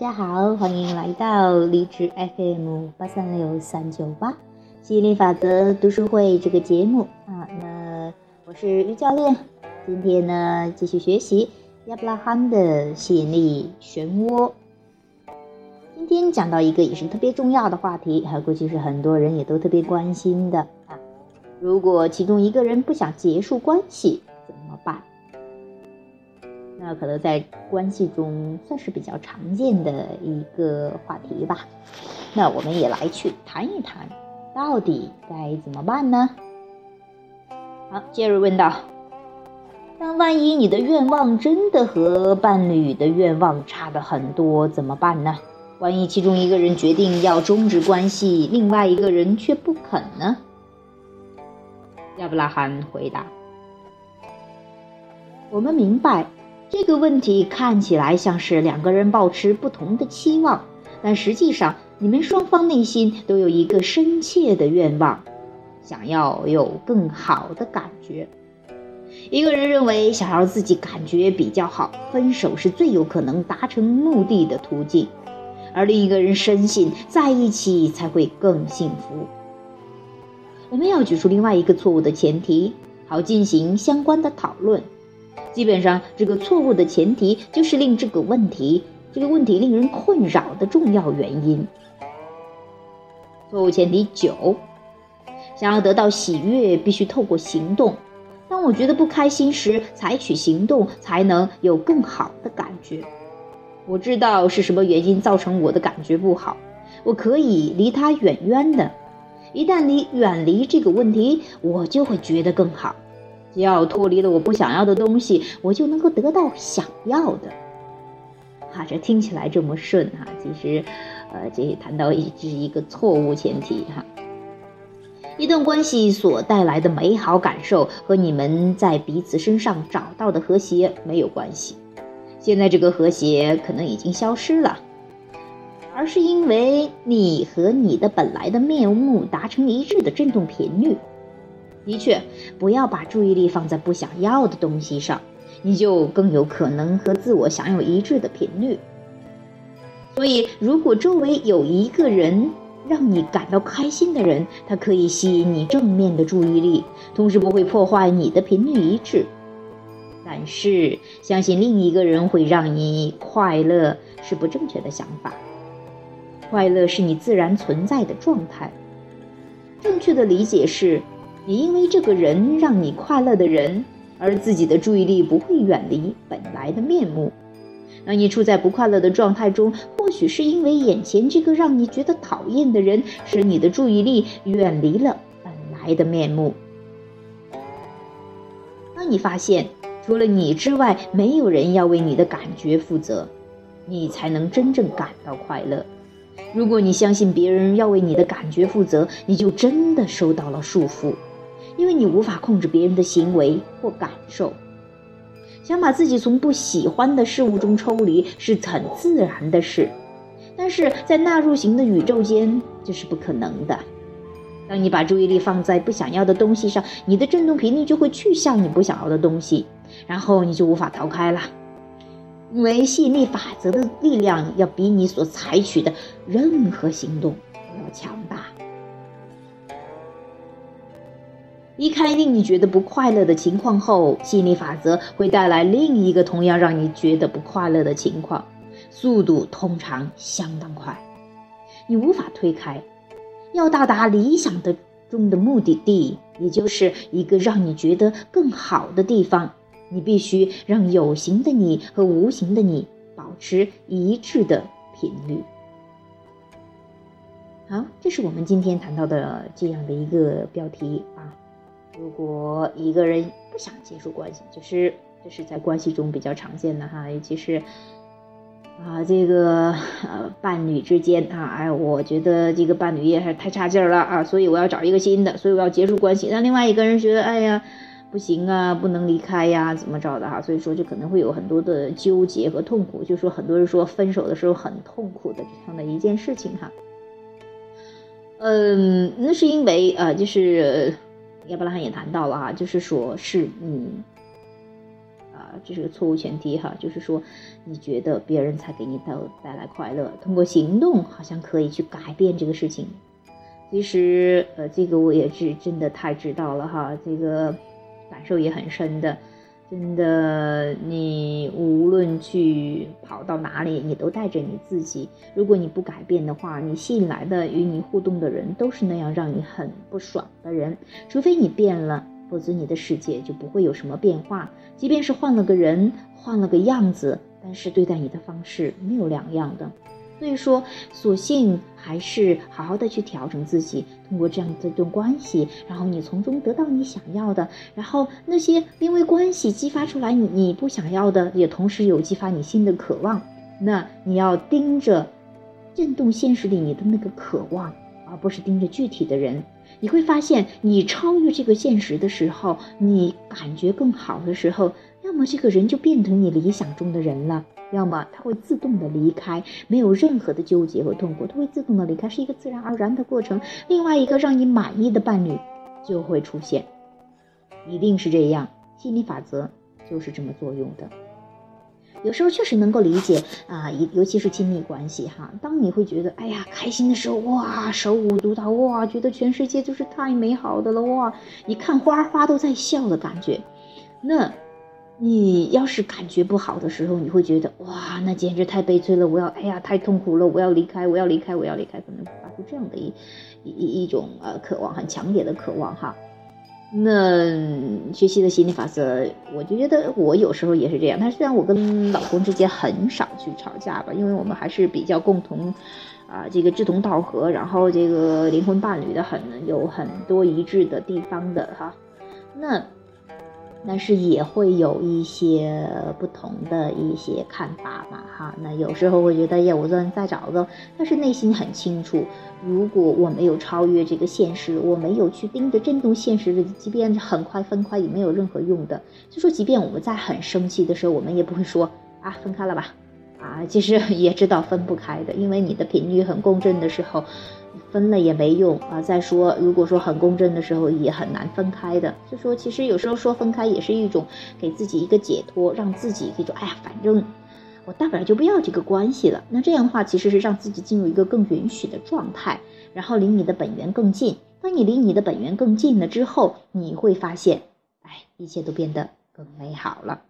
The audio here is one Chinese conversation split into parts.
大家好，欢迎来到荔枝 FM 八三六三九八吸引力法则读书会这个节目啊。那我是于教练，今天呢继续学习亚伯拉罕的吸引力漩涡。今天讲到一个也是特别重要的话题，还估计是很多人也都特别关心的啊。如果其中一个人不想结束关系，怎么办？那可能在关系中算是比较常见的一个话题吧。那我们也来去谈一谈，到底该怎么办呢？好，杰瑞问道：“但万一你的愿望真的和伴侣的愿望差的很多，怎么办呢？万一其中一个人决定要终止关系，另外一个人却不肯呢？”亚伯拉罕回答：“我们明白。”这个问题看起来像是两个人抱持不同的期望，但实际上你们双方内心都有一个深切的愿望，想要有更好的感觉。一个人认为想要自己感觉比较好，分手是最有可能达成目的的途径，而另一个人深信在一起才会更幸福。我们要举出另外一个错误的前提，好进行相关的讨论。基本上，这个错误的前提就是令这个问题这个问题令人困扰的重要原因。错误前提九：想要得到喜悦，必须透过行动。当我觉得不开心时，采取行动才能有更好的感觉。我知道是什么原因造成我的感觉不好，我可以离它远远的。一旦离远离这个问题，我就会觉得更好。只要脱离了我不想要的东西，我就能够得到想要的。哈，这听起来这么顺哈，其实，呃，这谈到一这是一个错误前提哈。一段关系所带来的美好感受和你们在彼此身上找到的和谐没有关系。现在这个和谐可能已经消失了，而是因为你和你的本来的面目达成一致的振动频率。的确，不要把注意力放在不想要的东西上，你就更有可能和自我享有一致的频率。所以，如果周围有一个人让你感到开心的人，他可以吸引你正面的注意力，同时不会破坏你的频率一致。但是，相信另一个人会让你快乐是不正确的想法。快乐是你自然存在的状态。正确的理解是。你因为这个人让你快乐的人，而自己的注意力不会远离本来的面目。当你处在不快乐的状态中，或许是因为眼前这个让你觉得讨厌的人，使你的注意力远离了本来的面目。当你发现除了你之外没有人要为你的感觉负责，你才能真正感到快乐。如果你相信别人要为你的感觉负责，你就真的受到了束缚。因为你无法控制别人的行为或感受，想把自己从不喜欢的事物中抽离是很自然的事，但是在纳入型的宇宙间这是不可能的。当你把注意力放在不想要的东西上，你的振动频率就会去向你不想要的东西，然后你就无法逃开了。因为吸引力法则的力量要比你所采取的任何行动都要强大。离开令你觉得不快乐的情况后，吸引力法则会带来另一个同样让你觉得不快乐的情况，速度通常相当快，你无法推开。要到达理想的中的目的地，也就是一个让你觉得更好的地方，你必须让有形的你和无形的你保持一致的频率。好，这是我们今天谈到的这样的一个标题啊。如果一个人不想结束关系，就是这是在关系中比较常见的哈，尤其是啊这个呃伴侣之间啊，哎，我觉得这个伴侣也是太差劲儿了啊，所以我要找一个新的，所以我要结束关系。那另外一个人觉得，哎呀，不行啊，不能离开呀，怎么着的哈？所以说就可能会有很多的纠结和痛苦，就说很多人说分手的时候很痛苦的这样的一件事情哈。嗯，那是因为啊，就是。亚伯拉罕也谈到了哈，就是说是你，啊，这是个错误前提哈，就是说你觉得别人才给你带带来快乐，通过行动好像可以去改变这个事情。其实呃，这个我也是真的太知道了哈，这个感受也很深的。真的，你无论去跑到哪里，你都带着你自己。如果你不改变的话，你吸引来的与你互动的人都是那样让你很不爽的人。除非你变了，否则你的世界就不会有什么变化。即便是换了个人，换了个样子，但是对待你的方式没有两样的。所以说，索性还是好好的去调整自己，通过这样的一段关系，然后你从中得到你想要的，然后那些因为关系激发出来你你不想要的，也同时有激发你新的渴望。那你要盯着震动现实里你的那个渴望，而不是盯着具体的人。你会发现，你超越这个现实的时候，你感觉更好的时候，要么这个人就变成你理想中的人了。要么他会自动的离开，没有任何的纠结和痛苦，他会自动的离开，是一个自然而然的过程。另外一个让你满意的伴侣就会出现，一定是这样。心理法则就是这么作用的。有时候确实能够理解啊，尤尤其是亲密关系哈。当你会觉得哎呀开心的时候，哇，手舞足蹈，哇，觉得全世界就是太美好的了，哇，你看花花都在笑的感觉，那。你要是感觉不好的时候，你会觉得哇，那简直太悲催了！我要，哎呀，太痛苦了！我要离开，我要离开，我要离开，可能发出这样的一一一种呃渴望，很强烈的渴望哈。那学习的心理法则，我就觉得我有时候也是这样。但虽然我跟老公之间很少去吵架吧，因为我们还是比较共同啊，这个志同道合，然后这个灵魂伴侣的很有很多一致的地方的哈。那。但是也会有一些不同的一些看法嘛，哈，那有时候会觉得，呀，我再再找个，但是内心很清楚，如果我没有超越这个现实，我没有去盯着震动现实的，即便很快分开也没有任何用的。就说，即便我们在很生气的时候，我们也不会说啊，分开了吧，啊，其实 也知道分不开的，因为你的频率很共振的时候。分了也没用啊！再说，如果说很共振的时候，也很难分开的。就说，其实有时候说分开也是一种给自己一个解脱，让自己可以说，哎呀，反正我大不了就不要这个关系了。那这样的话，其实是让自己进入一个更允许的状态，然后离你的本源更近。当你离你的本源更近了之后，你会发现，哎，一切都变得更美好了。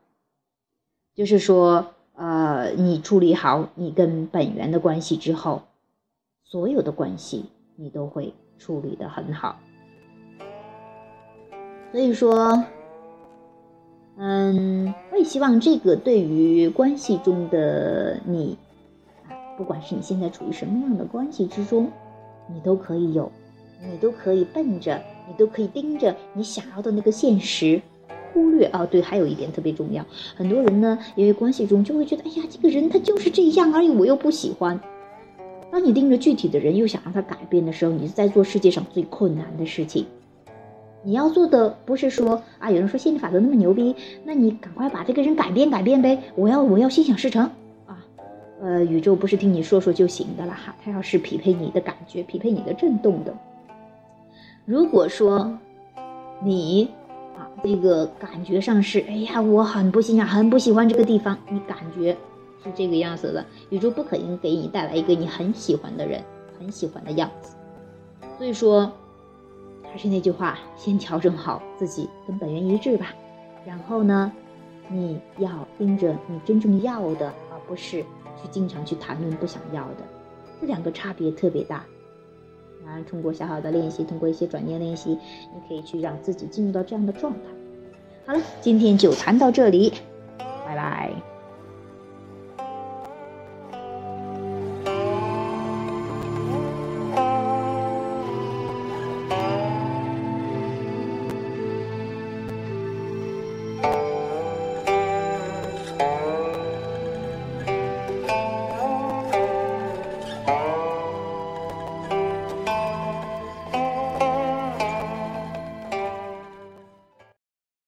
就是说，呃，你处理好你跟本源的关系之后。所有的关系你都会处理的很好，所以说，嗯，我也希望这个对于关系中的你，不管是你现在处于什么样的关系之中，你都可以有，你都可以奔着，你都可以盯着你想要的那个现实，忽略啊，对，还有一点特别重要，很多人呢，因为关系中就会觉得，哎呀，这个人他就是这样而已，我又不喜欢。当你盯着具体的人，又想让他改变的时候，你是在做世界上最困难的事情。你要做的不是说啊，有人说心理法则那么牛逼，那你赶快把这个人改变改变呗！我要我要心想事成啊！呃，宇宙不是听你说说就行的了哈，它要是匹配你的感觉，匹配你的震动的。如果说你啊，这个感觉上是，哎呀，我很不欣赏，很不喜欢这个地方，你感觉。是这个样子的，宇宙不可能给你带来一个你很喜欢的人，很喜欢的样子。所以说，还是那句话，先调整好自己跟本源一致吧。然后呢，你要盯着你真正要的，而不是去经常去谈论不想要的。这两个差别特别大。通过小小的练习，通过一些转念练习，你可以去让自己进入到这样的状态。好了，今天就谈到这里，拜拜。